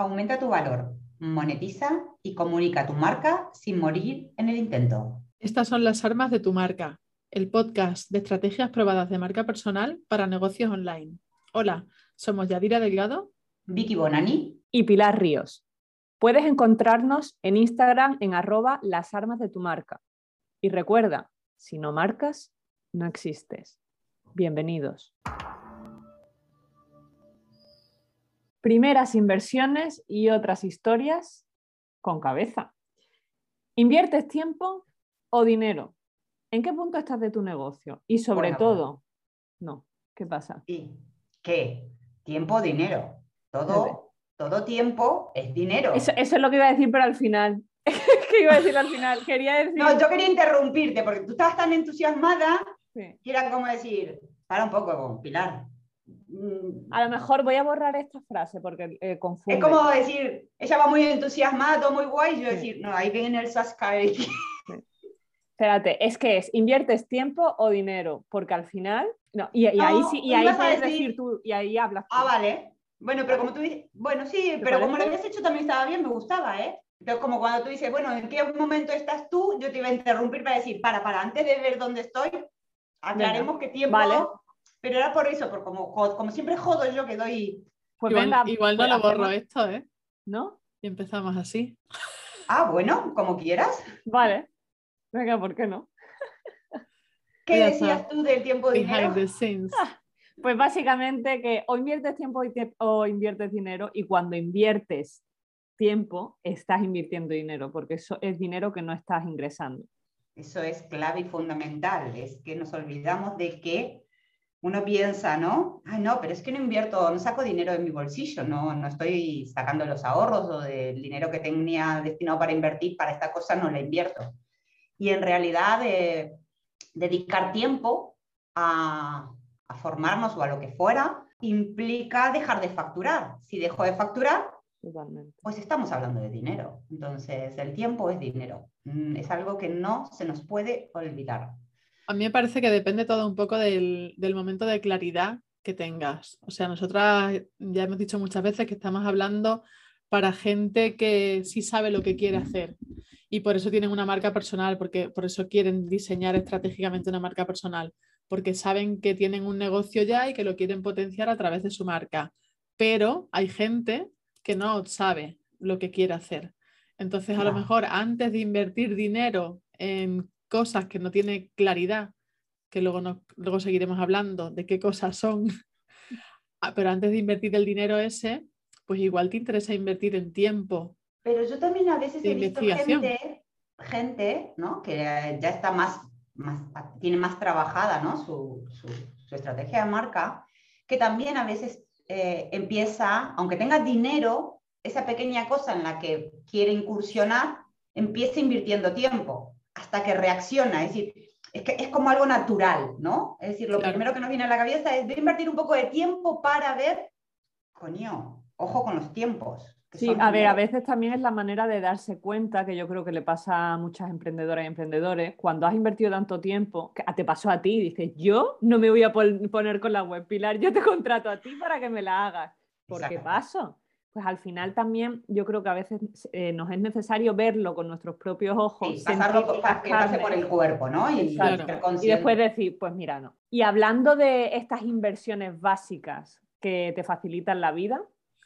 Aumenta tu valor, monetiza y comunica tu marca sin morir en el intento. Estas son las armas de tu marca, el podcast de estrategias probadas de marca personal para negocios online. Hola, somos Yadira Delgado, Vicky Bonani y Pilar Ríos. Puedes encontrarnos en Instagram en arroba las armas de tu marca. Y recuerda, si no marcas, no existes. Bienvenidos. Primeras inversiones y otras historias con cabeza. ¿Inviertes tiempo o dinero? ¿En qué punto estás de tu negocio? Y sobre todo, no, ¿qué pasa? ¿Y qué? Tiempo o dinero. Todo, todo tiempo es dinero. Eso, es lo que iba a decir, pero al final. ¿Qué iba a decir al final? Quería decir. No, yo quería interrumpirte porque tú estabas tan entusiasmada que era como decir, para un poco, Pilar. Mm. A lo mejor voy a borrar esta frase porque eh, confunde. Es como decir, ella va muy entusiasmada, todo muy guay, y yo decir, no, ahí viene el Saskai. Espérate, es que es, ¿inviertes tiempo o dinero? Porque al final, no, y, ahí sí, y ahí puedes decir... tú, y ahí hablas Ah, vale. Bueno, pero como tú dices, bueno, sí, pero como lo habías hecho también estaba bien, me gustaba, ¿eh? Entonces, como cuando tú dices, bueno, ¿en qué momento estás tú? Yo te iba a interrumpir para decir, para, para, antes de ver dónde estoy, aclaremos qué tiempo vale. Pero era por eso, por como, como siempre jodo yo que doy. Pues igual, venga, igual no lo borro esto, ¿eh? ¿No? Y empezamos así. Ah, bueno, como quieras. Vale. Venga, ¿por qué no? ¿Qué decías tú del tiempo dinero? Pues básicamente que o inviertes tiempo o inviertes dinero y cuando inviertes tiempo estás invirtiendo dinero porque eso es dinero que no estás ingresando. Eso es clave y fundamental, es que nos olvidamos de que uno piensa, ¿no? Ay, no, pero es que no invierto, no saco dinero de mi bolsillo, no, no estoy sacando los ahorros o del dinero que tenía destinado para invertir para esta cosa, no la invierto. Y en realidad, eh, dedicar tiempo a, a formarnos o a lo que fuera implica dejar de facturar. Si dejo de facturar, pues estamos hablando de dinero. Entonces, el tiempo es dinero. Mm, es algo que no se nos puede olvidar. A mí me parece que depende todo un poco del, momento de claridad que tengas. O sea, nosotras ya hemos dicho muchas veces que estamos hablando para gente que sí sabe lo que quiere hacer y por eso tienen una marca personal, porque por eso quieren diseñar estratégicamente una marca personal, porque saben que tienen un negocio ya y que lo quieren potenciar a través de su marca. Pero hay gente que no sabe lo que quiere hacer. Entonces, a lo mejor antes de invertir dinero en cosas que no tiene claridad, que luego, no, luego seguiremos hablando de qué cosas son, ah, pero antes de invertir el dinero ese, pues igual te interesa invertir en tiempo. Pero yo también a veces he visto gente, gente ¿no? que ya está más, más, tiene más trabajada ¿no? su, su, estrategia de marca, que también a veces eh, empieza, aunque tenga dinero, esa pequeña cosa en la que quiere incursionar, empieza invirtiendo tiempo hasta que reacciona. Es decir, es, que es como algo natural, ¿no? Es decir, lo primero que nos viene a la cabeza es, de invertir un poco de tiempo para ver, coño, ojo con los tiempos. Sí, a ver, a veces también es la manera de darse cuenta, que yo creo que le pasa a muchas emprendedoras y emprendedores, cuando has invertido tanto tiempo, que te pasó a ti, dices, yo no me voy a poner con la web, Pilar, yo te contrato a ti para que me la hagas. ¿Por qué paso? Pues al final también yo creo que a veces eh, nos es necesario verlo con nuestros propios ojos. Sí, pasarlo por, que pase por el cuerpo, ¿no? Y, y, después decir, pues mira, no. Y hablando de estas inversiones básicas que te facilitan la vida,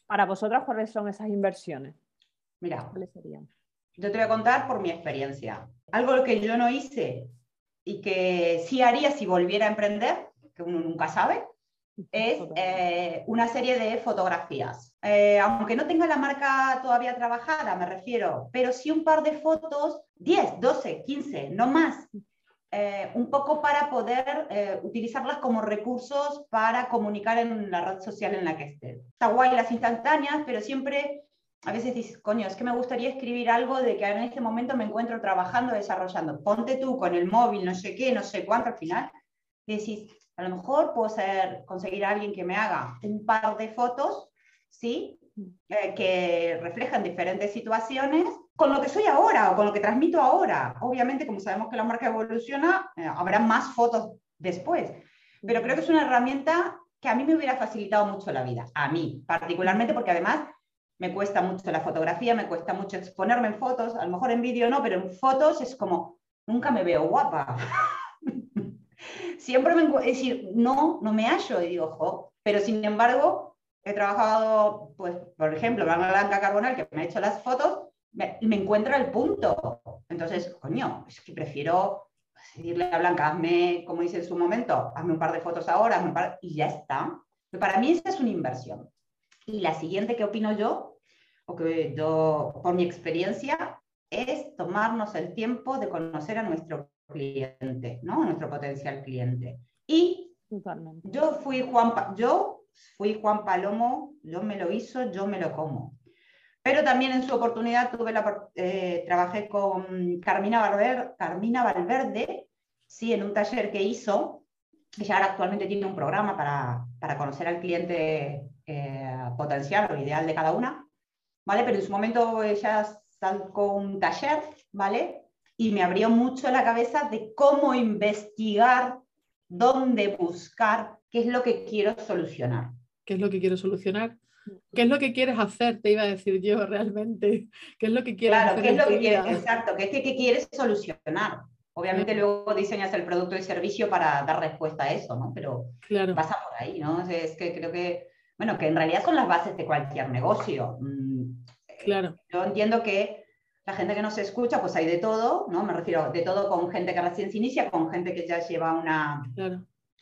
para vosotras, ¿cuáles son esas inversiones? Mira, ¿cuáles serían? Yo te voy a contar por mi experiencia. Algo que yo no hice y que sí haría si volviera a emprender, que uno nunca sabe, es eh, una serie de fotografías. Eh, aunque no tenga la marca todavía trabajada, me refiero, pero sí un par de fotos, 10, 12, 15, no más, eh, un poco para poder utilizarlas como recursos para comunicar en la red social en la que esté. Está guay las instantáneas, pero siempre a veces dices, coño, es que me gustaría escribir algo de que en este momento me encuentro trabajando, desarrollando. Ponte tú con el móvil, no sé qué, no sé cuánto, al final decís, a lo mejor puedo ser, conseguir a alguien que me haga un par de fotos, ¿sí? Eh, que reflejan diferentes situaciones con lo que soy ahora o con lo que transmito ahora. Obviamente, como sabemos que la marca evoluciona, eh, habrá más fotos después. Pero creo que es una herramienta que a mí me hubiera facilitado mucho la vida, a mí particularmente, porque además me cuesta mucho la fotografía, me cuesta mucho exponerme en fotos, a lo mejor en vídeo no, pero en fotos es como, nunca me veo guapa. Siempre me, es decir, no, no me hallo y digo, jo, pero sin embargo, he trabajado, pues, por ejemplo, Blanca Carbonal, que me ha hecho las fotos, me, me encuentra el punto. Entonces, coño, es que prefiero decirle a Blanca, hazme, como dice en su momento, hazme un par de fotos ahora, un par, y ya está. para mí esa es una inversión. Y la siguiente que opino yo, o que yo, por mi experiencia, es tomarnos el tiempo de conocer a nuestro cliente, ¿no? A nuestro potencial cliente. Y yo fui Juan, yo fui Juan Palomo, yo me lo hizo, yo me lo como. Pero también en su oportunidad tuve la, eh, trabajé con Carmina, Valverde, Carmina Valverde, sí, en un taller que hizo. Ella ahora actualmente tiene un programa para, para conocer al cliente eh, potencial o ideal de cada una, ¿vale? Pero en su momento ella sacó un taller, ¿vale? Y me abrió mucho la cabeza de cómo investigar, dónde buscar, qué es lo que quiero solucionar. ¿Qué es lo que quiero solucionar? ¿Qué es lo que quieres hacer? Te iba a decir yo realmente. ¿Qué es lo que quieres claro, ¿qué es lo que quieres? Exacto, ¿qué es que quieres solucionar? Obviamente luego diseñas el producto y servicio para dar respuesta a eso, ¿no? Pero claro. pasa por ahí, ¿no? Es que creo que, bueno, que en realidad son las bases de cualquier negocio. Mm, claro. Yo entiendo que la gente que nos escucha, pues hay de todo, ¿no? Me refiero de todo con gente que recién se inicia, con gente que ya lleva una,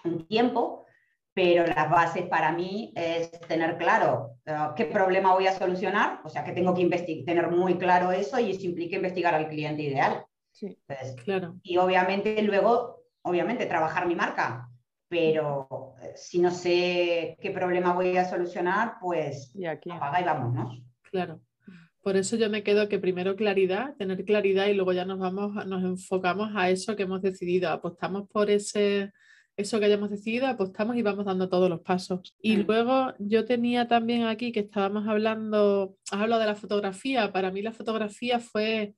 un tiempo, pero las bases para mí es tener claro eh, qué problema voy a solucionar, o sea, que tengo que tener muy claro eso y eso implica investigar al cliente ideal. Sí, claro. Y obviamente luego, obviamente, trabajar mi marca, pero eh, si no sé qué problema voy a solucionar, pues y aquí. apaga y vámonos. Claro. Por eso yo me quedo que primero claridad, tener claridad y luego ya nos vamos, nos enfocamos a eso que hemos decidido, apostamos por ese eso que hayamos decidido, apostamos y vamos dando todos los pasos. Y mm. luego yo tenía también aquí que estábamos hablando, has hablado de la fotografía, para mí la fotografía fue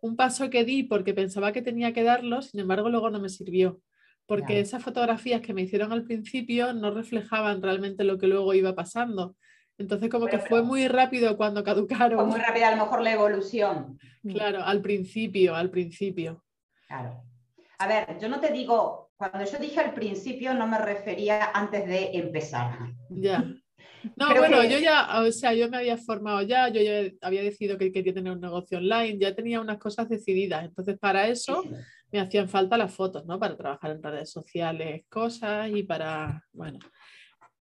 un paso que di porque pensaba que tenía que darlo, sin embargo luego no me sirvió, porque esas fotografías que me hicieron al principio no reflejaban realmente lo que luego iba pasando. Entonces como que fue muy rápido cuando caducaron. Fue muy rápida a lo mejor la evolución. Claro, al principio, al principio. Claro. A ver, yo no te digo cuando yo dije al principio no me refería antes de empezar. Ya. No, bueno, yo ya, o sea, yo me había formado ya, yo ya había decidido que quería tener un negocio online, ya tenía unas cosas decididas. Entonces, para eso me hacían falta las fotos, ¿no? Para trabajar en redes sociales, cosas y para, bueno.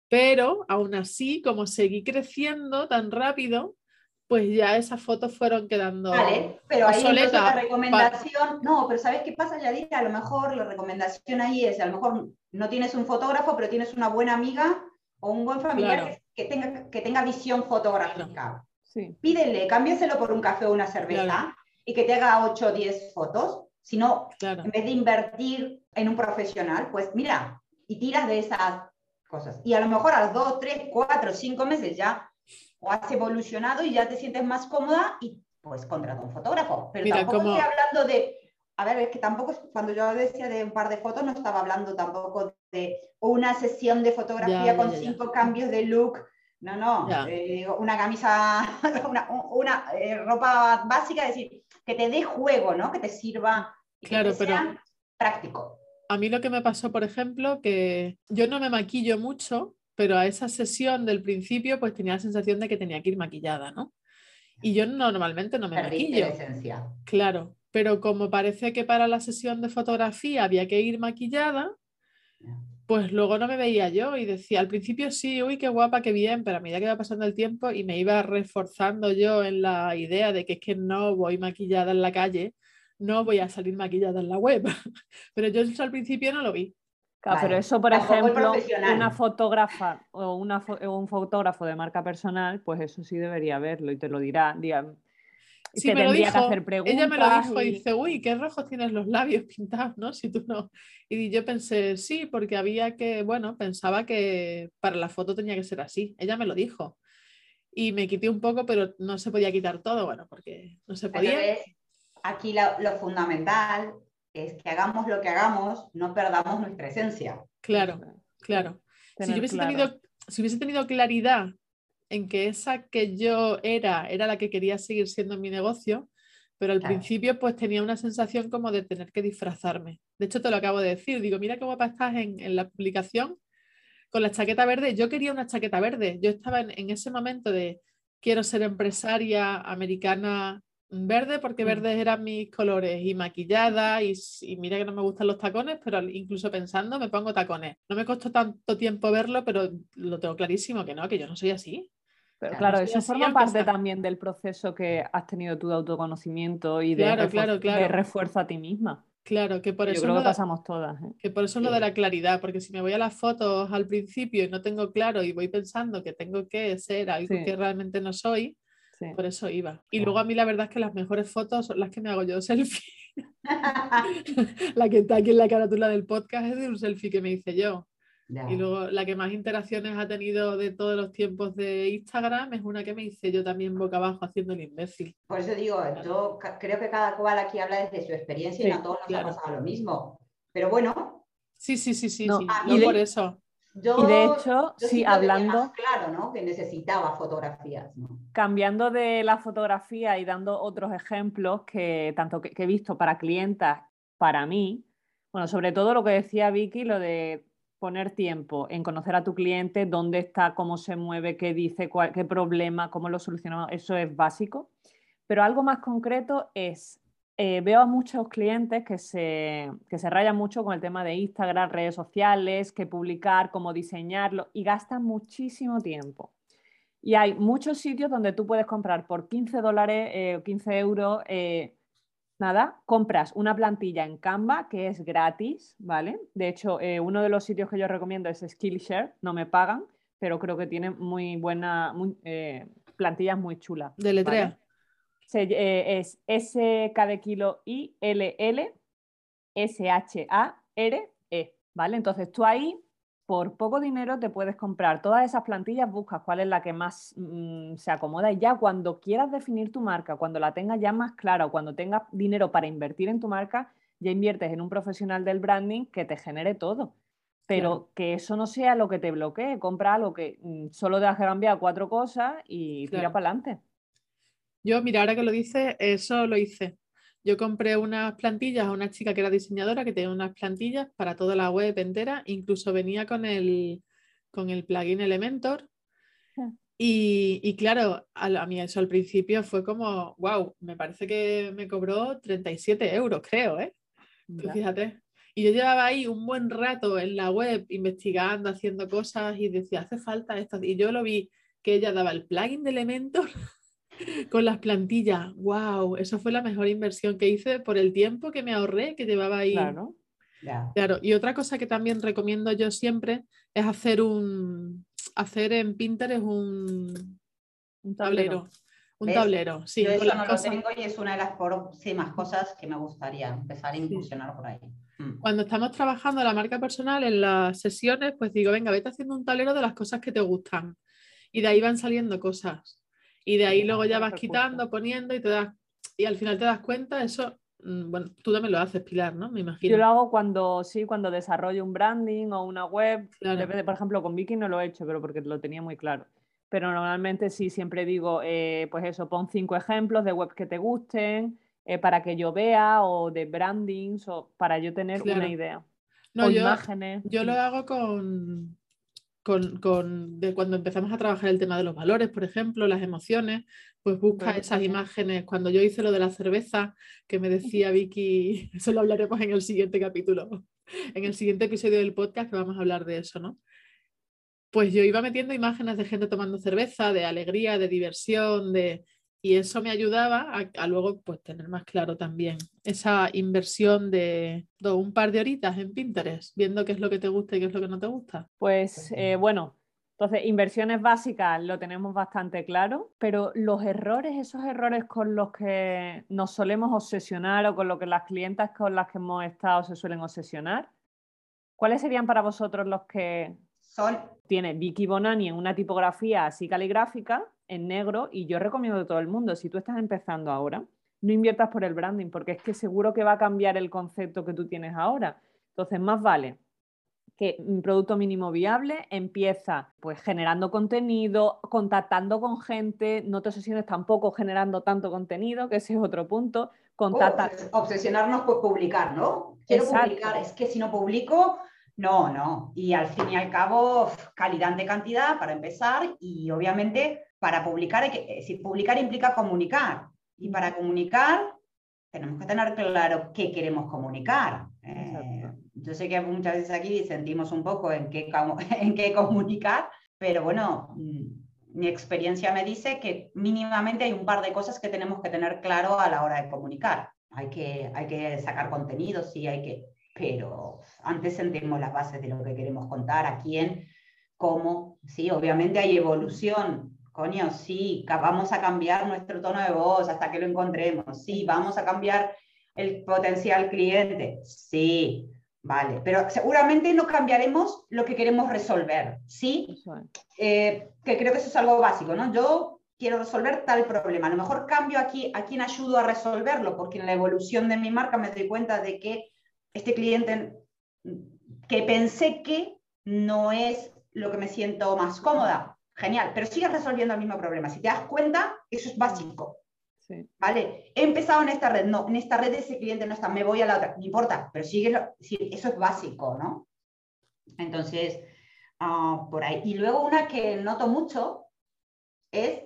Pero aún así, como seguí creciendo tan rápido, pues ya esas fotos fueron quedando. Vale, pero ahí la recomendación, no, pero ¿sabes qué pasa, Yadira? A lo mejor la recomendación ahí es, a lo mejor no tienes un fotógrafo, pero tienes una buena amiga o un buen familiar que, tenga, que tenga visión fotográfica. Sí. Pídele, cámbiaselo por un café o una cerveza y que te haga 8 o 10 fotos. Si no, en vez de invertir en un profesional, pues mira, y tiras de esas cosas. Y a lo mejor a los 2, 3, 4, 5 meses ya o has evolucionado y ya te sientes más cómoda y pues contrata un fotógrafo. Pero tampoco estoy hablando de, a ver, es que tampoco, cuando yo decía de un par de fotos, no estaba hablando tampoco de una sesión de fotografía con cinco cambios de look. No, no, eh, una camisa, una, eh, ropa básica, es decir, que te dé juego, ¿no? Que te sirva y claro, que sea práctico. A mí lo que me pasó, por ejemplo, que yo no me maquillo mucho, pero a esa sesión del principio pues tenía la sensación de que tenía que ir maquillada, ¿no? Y yo normalmente no me maquillo. esencia. Claro, pero como parece que para la sesión de fotografía había que ir maquillada, pues luego no me veía yo y decía, al principio sí, uy, qué guapa, qué bien, pero a medida que iba pasando el tiempo y me iba reforzando yo en la idea de que es que no voy maquillada en la calle, no voy a salir maquillada en la web. pero yo al principio no lo vi pero eso, por ejemplo, una fotógrafa o una un fotógrafo de marca personal, pues eso sí debería verlo y te lo dirá. sí, me lo dijo, que hacer preguntas ella me lo dijo y... dice, uy, qué rojos tienes los labios pintados, ¿no? Si tú no. Y yo pensé, sí, porque había que, bueno, pensaba que para la foto tenía que ser así. Ella me lo dijo. Y me quité un poco, pero no se podía quitar todo, bueno, porque no se podía. Aquí lo fundamental es que hagamos lo que hagamos, no perdamos nuestra esencia. Claro, claro. Si hubiese, Tenido, si hubiese tenido claridad en que esa que yo era era la que quería seguir siendo mi negocio, pero al principio pues tenía una sensación como de tener que disfrazarme. De hecho, te lo acabo de decir, digo, mira qué guapa estás en, en la publicación con la chaqueta verde. Yo quería una chaqueta verde, yo estaba en, ese momento de quiero ser empresaria americana verde porque mm. verdes eran mis colores y maquillada y, y, mira que no me gustan los tacones, pero incluso pensando me pongo tacones. No me costó tanto tiempo verlo, pero lo tengo clarísimo que no, que yo no soy así. Pero claro, eso forma parte también del proceso que has tenido tú de autoconocimiento y de, refuerzo, a ti misma. Claro, que por eso. Yo creo que pasamos todas. ¿eh? Que por eso lo de la claridad, porque si me voy a las fotos al principio y no tengo claro y voy pensando que tengo que ser algo que realmente no soy, por eso iba. Y luego a mí la verdad es que las mejores fotos son las que me hago yo selfie. la que está aquí en la carátula del podcast es de un selfie que me hice yo. Y luego la que más interacciones ha tenido de todos los tiempos de Instagram es una que me hice yo también boca abajo haciendo el imbécil. Por eso digo, yo creo que cada cual aquí habla desde su experiencia y a todos nos ha pasado lo mismo. Pero bueno. Sí, sí, sí, sí. y por eso. Yo, y de hecho, sí, hablando. claro, ¿no? Que necesitaba fotografías. Cambiando de la fotografía y dando otros ejemplos que tanto que he visto para clientas, para mí, bueno, sobre todo lo que decía Vicky, lo de poner tiempo en conocer a tu cliente, dónde está, cómo se mueve, qué dice, qué problema, cómo lo solucionamos, eso es básico. Pero algo más concreto es, eh, veo a muchos clientes que se, que se rayan mucho con el tema de Instagram, redes sociales, qué publicar, cómo diseñarlo y gastan muchísimo tiempo. Y hay muchos sitios donde tú puedes comprar por 15 dólares eh, o 15 euros eh, nada, compras una plantilla en Canva que es gratis, ¿vale? De hecho, eh, uno de los sitios que yo recomiendo es Skillshare, no me pagan, pero creo que tiene muy buena, plantillas muy chulas. De letrea. Eh, es S K de kilo I L L S H A R E, ¿vale? Entonces tú ahí por poco dinero te puedes comprar todas esas plantillas, buscas cuál es la que más mm, se acomoda y ya cuando quieras definir tu marca, cuando la tengas ya más clara o cuando tengas dinero para invertir en tu marca, ya inviertes en un profesional del branding que te genere todo. Pero que eso no sea lo que te bloquee, compra algo que mm, solo te que cambiar cuatro cosas y tira para adelante. Yo, mira, ahora que lo dices, eso lo hice. Yo compré unas plantillas a una chica que era diseñadora que tenía unas plantillas para toda la web entera, incluso venía con el, con el plugin Elementor. Ah. Y, claro, a, mí eso al principio fue como, wow, me parece que me cobró 37 euros, creo, ¿eh? fíjate. Y yo llevaba ahí un buen rato en la web investigando, haciendo cosas y decía, hace falta esto. Y yo lo vi que ella daba el plugin de Elementor con las plantillas. ¡Wow! Eso fue la mejor inversión que hice por el tiempo que me ahorré, que llevaba ahí. Claro. Claro, y otra cosa que también recomiendo yo siempre es hacer un hacer en Pinterest un, un tablero. Un tablero, sí. Yo eso no lo tengo y es una de las próximas cosas que me gustaría empezar a incursionar por ahí. Mm. Cuando estamos trabajando la marca personal en las sesiones, pues digo, venga, vete haciendo un tablero de las cosas que te gustan. Y de ahí van saliendo cosas y de ahí luego ya vas quitando, poniendo y te das, y al final te das cuenta, eso, mm, bueno, tú también lo haces, Pilar, ¿no? Me imagino. Yo lo hago cuando, sí, cuando desarrollo un branding o una web, por ejemplo, con Vicky no lo he hecho, pero porque lo tenía muy claro. Pero normalmente sí, siempre digo, eh, pues eso, pon cinco ejemplos de webs que te gusten, eh, para que yo vea, o de brandings, o para yo tener una idea. No, yo, imágenes. Yo lo hago con, con, de cuando empezamos a trabajar el tema de los valores, por ejemplo, las emociones, pues busca esas imágenes. Cuando yo hice lo de la cerveza, que me decía Vicky, eso lo hablaremos en el siguiente capítulo, en el siguiente episodio del podcast que vamos a hablar de eso, ¿no? Pues yo iba metiendo imágenes de gente tomando cerveza, de alegría, de diversión, de, y eso me ayudaba a, luego pues tener más claro también esa inversión de, un par de horitas en Pinterest, viendo qué es lo que te gusta y qué es lo que no te gusta. Pues eh, bueno, entonces inversiones básicas lo tenemos bastante claro, pero los errores, esos errores con los que nos solemos obsesionar o con lo que las clientas con las que hemos estado se suelen obsesionar, ¿cuáles serían para vosotros los que son? Tiene Vicky Bonani en una tipografía así caligráfica en negro y yo recomiendo a todo el mundo, si tú estás empezando ahora, no inviertas por el branding porque es que seguro que va a cambiar el concepto que tú tienes ahora. Entonces, más vale que un producto mínimo viable empieza pues generando contenido, contactando con gente, no te obsesiones tampoco generando tanto contenido, que ese es otro punto. Contacta... obsesionarnos por publicar, ¿no? Quiero publicar, es que si no publico, no, no. Y al fin y al cabo, calidad de cantidad para empezar y obviamente para publicar, que, si publicar implica comunicar. Y para comunicar tenemos que tener claro qué queremos comunicar. Eh, yo sé que muchas veces aquí sentimos un poco en qué, en qué comunicar, pero bueno, mm, mi experiencia me dice que mínimamente hay un par de cosas que tenemos que tener claro a la hora de comunicar. Hay que, hay que sacar contenido, sí, hay que, pero antes sentimos las bases de lo que queremos contar, a quién, cómo, sí, obviamente hay evolución, coño, sí, vamos a cambiar nuestro tono de voz hasta que lo encontremos, sí, vamos a cambiar el potencial cliente, sí, Vale, pero seguramente no cambiaremos lo que queremos resolver, ¿sí? Eh, que creo que eso es algo básico, ¿no? Yo quiero resolver tal problema. A lo mejor cambio aquí a quién ayudo a resolverlo, porque en la evolución de mi marca me doy cuenta de que este cliente que pensé que no es lo que me siento más cómoda. Genial, pero sigues resolviendo el mismo problema. Si te das cuenta, eso es básico. ¿Vale? He empezado en esta red, no, en esta red ese cliente no está, me voy a la otra, no importa, pero sigue, eso es básico, ¿no? Entonces, ah, por ahí. Y luego una que noto mucho es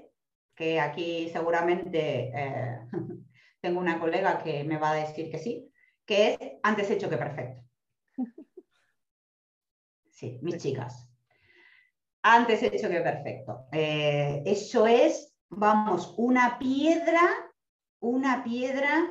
que aquí seguramente eh, tengo una colega que me va a decir que sí, que es antes hecho que perfecto. Sí, mis chicas. Antes hecho que perfecto. Eh, eso es vamos, una piedra, una piedra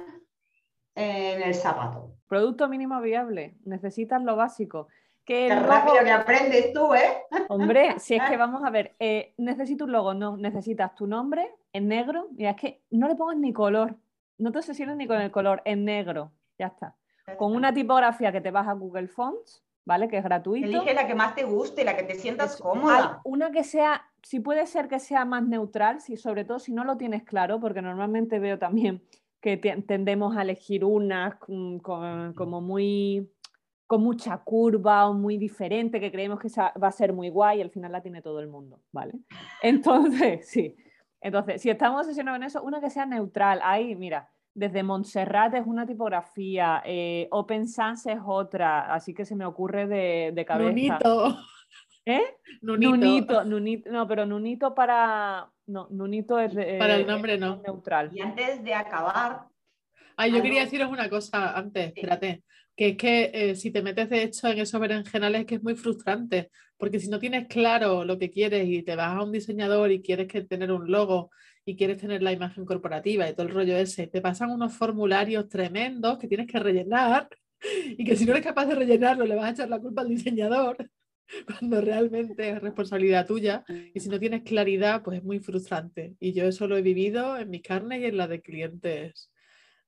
en el zapato. Producto mínimo viable, necesitas lo básico. Qué rápido que aprendes tú, ¿eh? Hombre, si es que vamos a ver, eh, necesito un logo, no, necesitas tu nombre en negro, mira, es que no le pongas ni color, no te obsesiones ni con el color, en negro, ya está. Con una tipografía que te vas a Google Fonts, ¿vale? Que es gratuito. Elige la que más te guste, la que te sientas cómoda. Una que sea, si puede ser que sea más neutral, si, sobre todo si no lo tienes claro, porque normalmente veo también que tendemos a elegir unas como muy con mucha curva o muy diferente, que creemos que va a ser muy guay y al final la tiene todo el mundo, ¿vale? Entonces, sí. Entonces, si estamos obsesionados en eso, una que sea neutral. Ahí, mira, desde Montserrat es una tipografía, eh, Open Sans es otra, así que se me ocurre de, de cabeza. Nunito. ¿Eh? Nunito. Nunito. No, pero Nunito para. No, Nunito es. para el nombre no. Neutral. Y antes de acabar. Ay, yo quería deciros una cosa antes, espérate. Que es que eh, si te metes de hecho en esos berenjenales es que es muy frustrante, porque si no tienes claro lo que quieres y te vas a un diseñador y quieres que tener un logo y quieres tener la imagen corporativa y todo el rollo ese, te pasan unos formularios tremendos que tienes que rellenar y que si no eres capaz de rellenarlo le vas a echar la culpa al diseñador cuando realmente es responsabilidad tuya y si no tienes claridad pues es muy frustrante. Y yo eso lo he vivido en mi carne y en la de clientes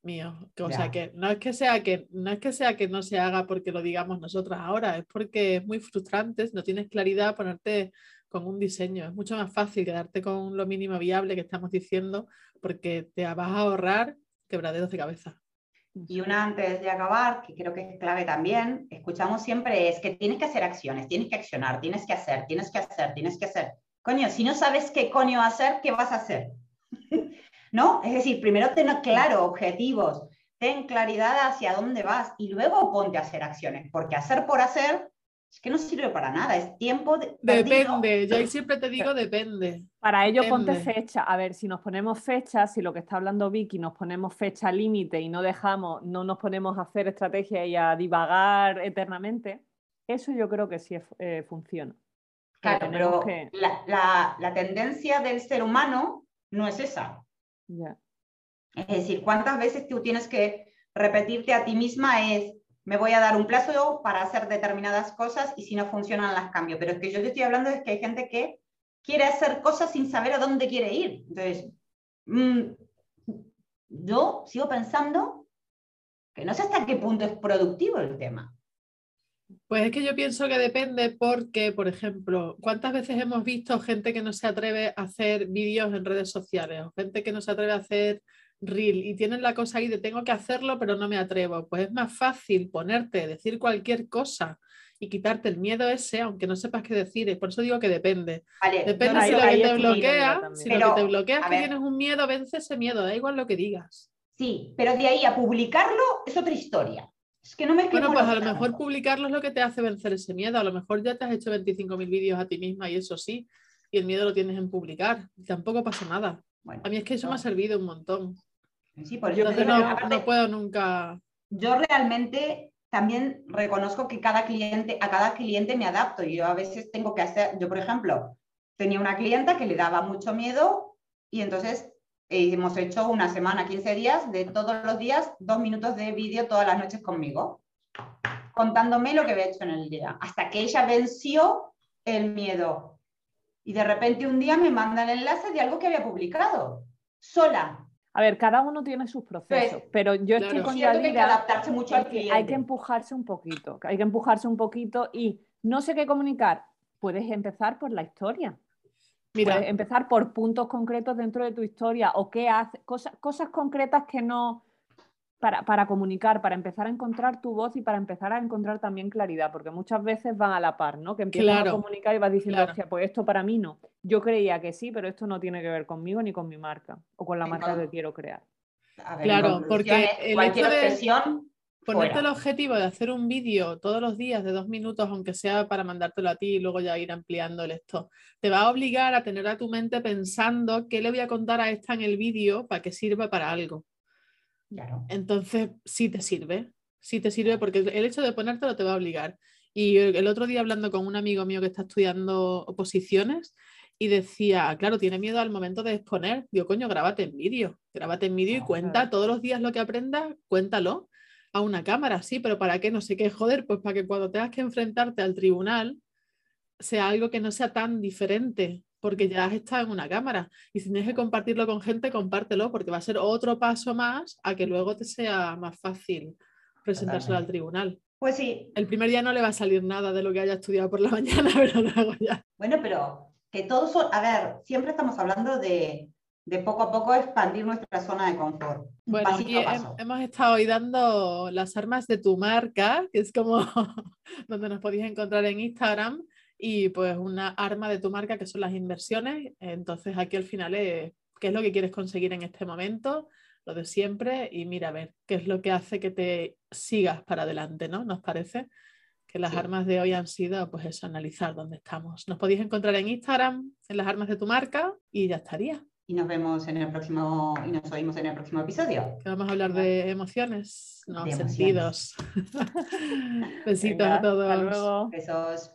míos. O sea que no es que sea que no es que sea que no se haga porque lo digamos nosotras ahora es porque es muy frustrante si no tienes claridad ponerte con un diseño. Es mucho más fácil quedarte con lo mínimo viable que estamos diciendo porque te vas a ahorrar quebraderos de cabeza. Y una antes de acabar, que creo que es clave también, escuchamos siempre es que tienes que hacer acciones, tienes que accionar, tienes que hacer, tienes que hacer, tienes que hacer. Coño, si no sabes qué coño hacer, ¿qué vas a hacer? ¿No? Es decir, primero ten claro objetivos, ten claridad hacia dónde vas y luego ponte a hacer acciones, porque hacer por hacer es que no sirve para nada, es tiempo de... Depende, yo siempre te digo depende. Para ello ponte fecha. A ver, si nos ponemos fecha, si lo que está hablando Vicky, nos ponemos fecha límite y no dejamos, no nos ponemos a hacer estrategia y a divagar eternamente, eso yo creo que sí eh, funciona. Claro, pero la, la, tendencia del ser humano no es esa. Es decir, ¿cuántas veces tú tienes que repetirte a ti misma es me voy a dar un plazo para hacer determinadas cosas y si no funcionan las cambio. Pero es que yo te estoy hablando de que hay gente que quiere hacer cosas sin saber a dónde quiere ir. Entonces, mm, yo sigo pensando que no sé hasta qué punto es productivo el tema. Pues es que yo pienso que depende porque, por ejemplo, ¿cuántas veces hemos visto gente que no se atreve a hacer vídeos en redes sociales o gente que no se atreve a hacer reel y tienen la cosa ahí de tengo que hacerlo pero no me atrevo, pues es más fácil ponerte, decir cualquier cosa y quitarte el miedo ese, aunque no sepas qué decir. Por eso digo que depende. Vale, depende si lo que te bloquea, si lo que te bloquea es que tienes un miedo, vence ese miedo, da igual lo que digas. Sí, pero de ahí a publicarlo es otra historia. Es que no me Bueno, pues a lo mejor publicarlo es lo que te hace vencer ese miedo. A lo mejor ya te has hecho 25.000 vídeos a ti misma y eso sí, y el miedo lo tienes en publicar. Tampoco pasa nada. Bueno, A mí es que eso me ha servido un montón. Sí, por Entonces que no, aparte, no puedo nunca. yo realmente también reconozco que cada cliente, a cada cliente me adapto. Yo a veces tengo que hacer, yo por ejemplo, tenía una clienta que le daba mucho miedo y entonces eh, hemos hecho una semana, 15 días, de todos los días, dos minutos de vídeo todas las noches conmigo, contándome lo que había hecho en el día, hasta que ella venció el miedo. Y de repente un día me manda el enlace de algo que había publicado, sola. A ver, cada uno tiene sus procesos, Pues, pero yo estoy claro. con Siento que hay que Yadira adaptarse mucho al cliente. hay que empujarse un poquito, hay que empujarse un poquito y no sé qué comunicar. Puedes empezar por la historia. Mira, Puedes empezar por puntos concretos dentro de tu historia o qué hace, cosas, cosas concretas que no. Para, para comunicar, para empezar a encontrar tu voz y para empezar a encontrar también claridad, porque muchas veces van a la par, ¿no? Que empiezas a comunicar y vas diciendo, claro. hostia, pues esto para mí no. Yo creía que sí, pero esto no tiene que ver conmigo ni con mi marca o con la marca que quiero crear. A ver, Claro, porque el cualquier hecho de- obsesión, ponerte el objetivo de hacer un vídeo todos los días de dos minutos, aunque sea para mandártelo a ti y luego ya ir ampliando el esto, te va a obligar a tener a tu mente pensando qué le voy a contar a esta en el vídeo para que sirva para algo. Claro. Entonces, sí te sirve, sí te sirve porque el hecho de ponértelo te va a obligar. Y el otro día hablando con un amigo mío que está estudiando oposiciones y decía, claro, tiene miedo al momento de exponer. Digo, coño, grábate en vídeo, grábate en vídeo y cuenta todos los días lo que aprendas, cuéntalo a una cámara, sí, pero ¿para qué? No sé qué, joder, pues para que cuando tengas que enfrentarte al tribunal sea algo que no sea tan diferente, porque ya has estado en una cámara. Y si tienes que compartirlo con gente, compártelo, porque va a ser otro paso más a que luego te sea más fácil presentárselo al tribunal. Pues sí, El primer día no le va a salir nada de lo que haya estudiado por la mañana, pero luego ya. bueno, pero que todos son, a ver, siempre estamos hablando de, de poco a poco expandir nuestra zona de confort. Bueno, aquí hemos estado hoy dando las armas de tu marca, que es como donde nos podéis encontrar en Instagram, y pues una arma de tu marca que son las inversiones. Entonces aquí al final es qué es lo que quieres conseguir en este momento, lo de siempre, y mira a ver qué es lo que hace que te sigas para adelante, ¿no? ¿Nos parece? Que las Sí. armas de hoy han sido, pues eso, analizar dónde estamos. Nos podéis encontrar en Instagram, en las armas de tu marca, y ya estaría. Y nos vemos en el próximo, y nos oímos en el próximo episodio. que vamos a hablar de emociones, no De emociones. sentidos. Besitos Venga, a todos. Hasta luego. Besos.